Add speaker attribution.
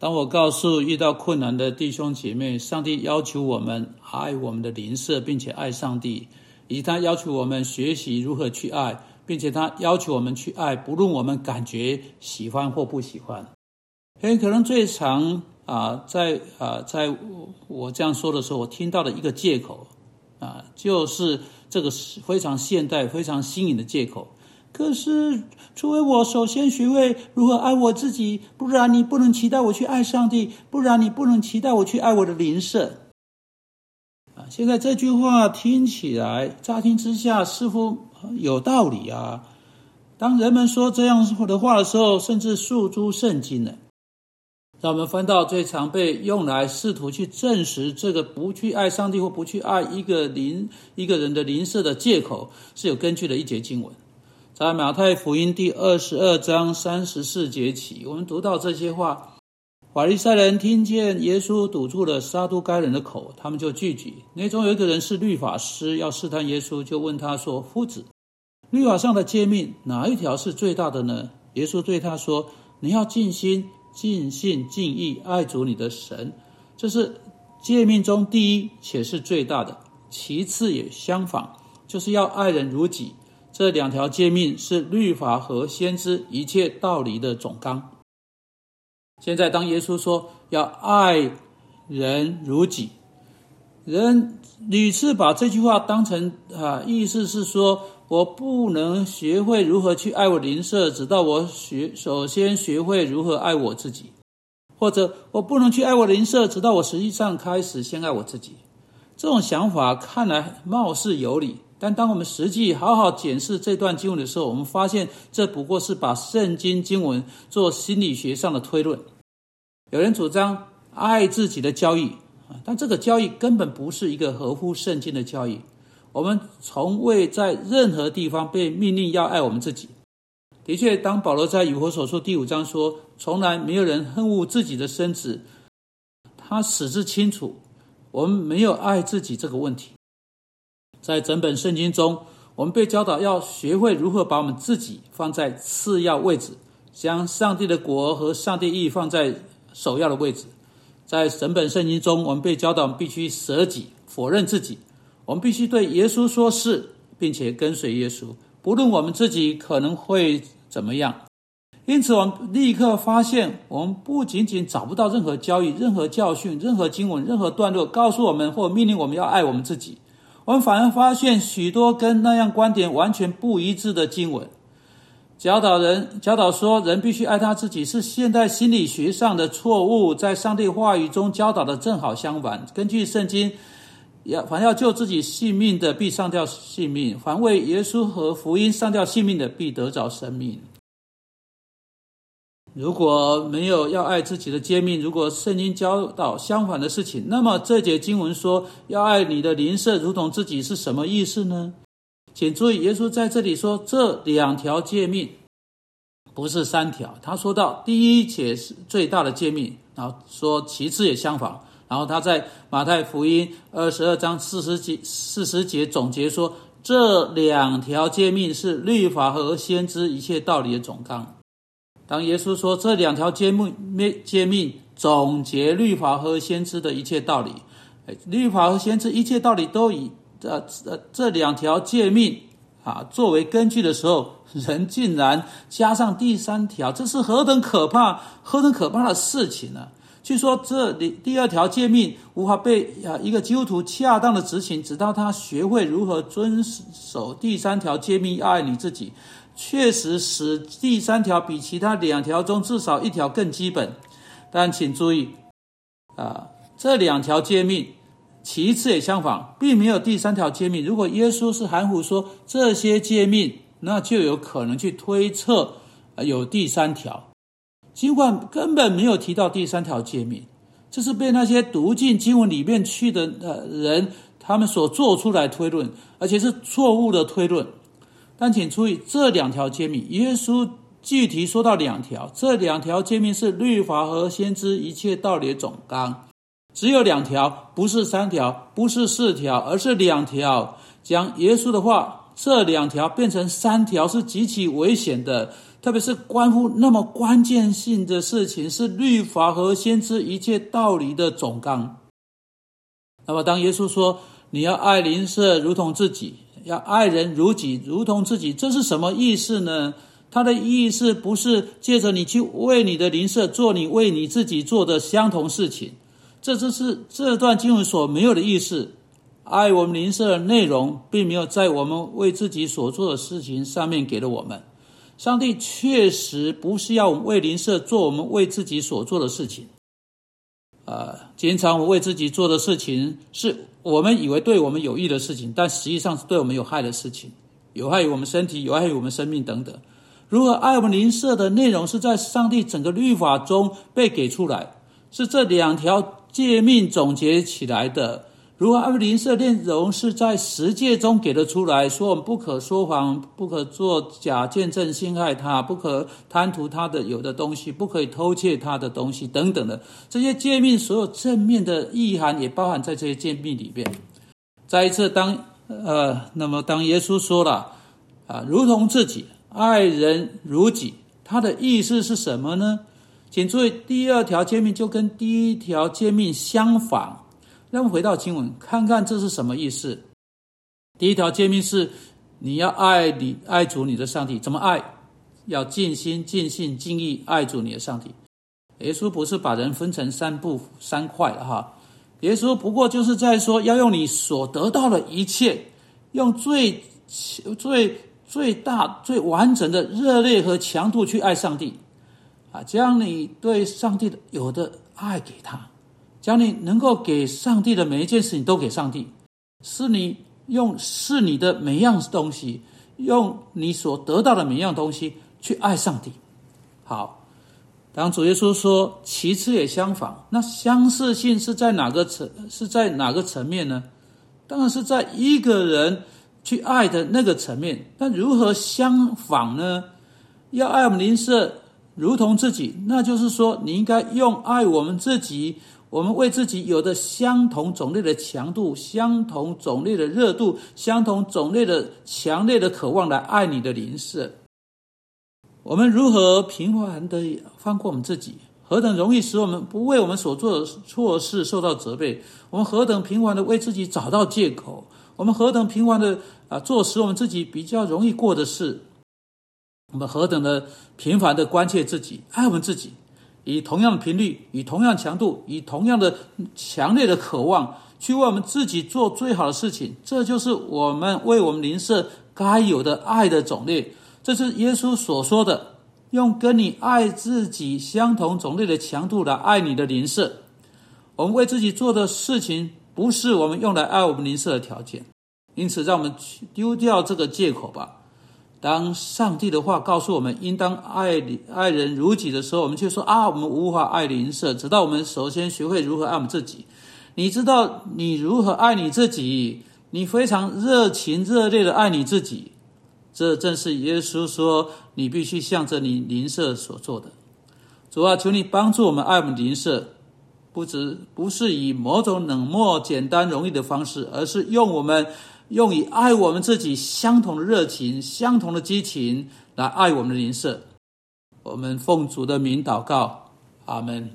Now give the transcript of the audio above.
Speaker 1: 当我告诉遇到困难的弟兄姐妹，上帝要求我们爱我们的邻舍，并且爱上帝，以及他要求我们学习如何去爱，并且他要求我们去爱，不论我们感觉喜欢或不喜欢。很可能最常啊，在啊，在我这样说的时候，我听到的一个借口啊，就是这个非常现代、非常新颖的借口。可是，除非我首先学会如何爱我自己，不然你不能期待我去爱上帝，不然你不能期待我去爱我的邻舍。啊，现在这句话听起来乍听之下似乎有道理啊。当人们说这样的话的时候，甚至诉诸圣经呢。让我们翻到最常被用来试图去证实这个不去爱上帝或不去爱一个邻一个人的邻舍的借口是有根据的一节经文。在马太福音第二十二章三十四节起，我们读到这些话：法利赛人听见耶稣堵住了撒都该人的口，他们就聚集。那中有一个人是律法师，要试探耶稣，就问他说：“夫子，律法上的诫命哪一条是最大的呢？”耶稣对他说：“你要尽心、尽性、尽意爱主你的神，这是诫命中第一，且是最大的。其次也相仿，就是要爱人如己。”这两条诫命是律法和先知一切道理的总纲。现在，当耶稣说要爱人如己，人屡次把这句话当成啊，意思是说我不能学会如何去爱我邻舍，直到我学首先学会如何爱我自己，或者我不能去爱我邻舍，直到我实际上开始先爱我自己。这种想法看来貌似有理。但当我们实际好好检视这段经文的时候，我们发现这不过是把圣经经文做心理学上的推论。有人主张爱自己的交易啊，但这个交易根本不是一个合乎圣经的交易。我们从未在任何地方被命令要爱我们自己。的确，当保罗在以弗所书第五章说“从来没有人恨恶自己的身子”，他使之清楚，我们没有爱自己这个问题。在整本圣经中，我们被教导要学会如何把我们自己放在次要位置，将上帝的国和上帝意放在首要的位置。在整本圣经中，我们被教导必须舍己，否认自己。我们必须对耶稣说是，并且跟随耶稣，不论我们自己可能会怎么样。因此，我们立刻发现，我们不仅仅找不到任何教义、任何教训、任何经文、任何段落告诉我们或命令我们要爱我们自己。我们反而发现许多跟那样观点完全不一致的经文，教导人教导说人必须爱他自己，是现代心理学上的错误。在上帝话语中教导的正好相反。根据圣经，要凡要救自己性命的，必上吊性命；凡为耶稣和福音上吊性命的，必得着生命。如果没有要爱自己的诫命，如果圣经教导相反的事情，那么这节经文说要爱你的邻舍如同自己是什么意思呢？请注意，耶稣在这里说这两条诫命不是三条。他说到第一且是最大的诫命，然后说其次也相仿。然后他在马太福音二十二章四十节四十节总结说这两条诫命是律法和先知一切道理的总纲。当耶稣说这两条诫命、诫命总结律法和先知的一切道理，律法和先知一切道理都以呃呃这两条诫命啊作为根据的时候，人竟然加上第三条，这是何等可怕、何等可怕的事情呢？据说这里第二条诫命无法被啊一个基督徒恰当的执行，直到他学会如何遵守第三条诫命，爱你自己。确实使第三条比其他两条中至少一条更基本，但请注意，啊，这两条诫命，其次也相仿，并没有第三条诫命。如果耶稣是含糊说这些诫命，那就有可能去推测有第三条，尽管根本没有提到第三条诫命，这是被那些读进经文里面去的呃人他们所做出来推论，而且是错误的推论。但请注意，这两条诫命，耶稣具体说到两条，这两条诫命是律法和先知一切道理的总纲，只有两条，不是三条，不是四条，而是两条。讲耶稣的话，这两条变成三条是极其危险的。特别是关乎那么关键性的事情，是律法和先知一切道理的总纲。那么，当耶稣说你要爱邻舍如同自己，要爱人如己，如同自己，这是什么意思呢？他的意思不是借着你去为你的邻舍做你为你自己做的相同事情，这只是这段经文所没有的意思。爱我们邻舍的内容，并没有在我们为自己所做的事情上面给了我们。上帝确实不是要我们为邻舍做我们为自己所做的事情。呃，经常我为自己做的事情，是我们以为对我们有益的事情，但实际上是对我们有害的事情，有害于我们身体，有害于我们生命等等。如果爱我们灵舍的内容，是在上帝整个律法中被给出来，是这两条诫命总结起来的。如何爱邻舍内容，是在十诫中给了出来，说我们不可说谎，不可做假见证陷害他，不可贪图他的有的东西，不可以偷窃他的东西等等的这些诫命，所有正面的意涵也包含在这些诫命里边。再一次，当呃，那么当耶稣说了啊，如同自己。爱人如己，他的意思是什么呢？请注意，第二条诫命就跟第一条诫命相反。让我们回到经文，看看这是什么意思。第一条诫命是你要爱你爱主你的上帝，怎么爱？要尽心、尽性、尽意爱主你的上帝。耶稣不是把人分成三部三块了哈，耶稣不过就是在说，要用你所得到的一切，用最最。最大、最完整的热烈和强度去爱上帝，啊，将你对上帝的有的爱给他，将你能够给上帝的每一件事情都给上帝，是你用是你的每样东西，用你所得到的每样东西去爱上帝。好，当主耶稣说其次也相仿，那相似性是在哪个层？是在哪个层面呢？当然是在一个人。去爱的那个层面，那如何相仿呢？要爱我们邻舍如同自己，那就是说，你应该用爱我们自己，我们为自己有的相同种类的强度、相同种类的热度、相同种类的强烈的渴望来爱你的灵舍。我们如何平凡的放过我们自己？何等容易使我们不为我们所做的错事受到责备？我们何等平凡的为自己找到借口？我们何等平凡的啊，做使我们自己比较容易过的事；我们何等的频繁的关切自己、爱我们自己，以同样的频率、以同样强度、以同样的强烈的渴望，去为我们自己做最好的事情。这就是我们为我们邻舍该有的爱的种类。这是耶稣所说的：用跟你爱自己相同种类的强度来爱你的邻舍。我们为自己做的事情。不是我们用来爱我们邻舍的条件，因此让我们丢掉这个借口吧。当上帝的话告诉我们应当爱爱人如己的时候，我们却说啊，我们无法爱邻舍，直到我们首先学会如何爱我们自己。你知道你如何爱你自己？你非常热情热烈的爱你自己，这正是耶稣说你必须向着你邻舍所做的。主啊，求你帮助我们爱我们邻舍。不只不是以某种冷漠、简单、容易的方式，而是用我们用以爱我们自己相同的热情、相同的激情来爱我们的邻舍。我们奉主的名祷告，阿门。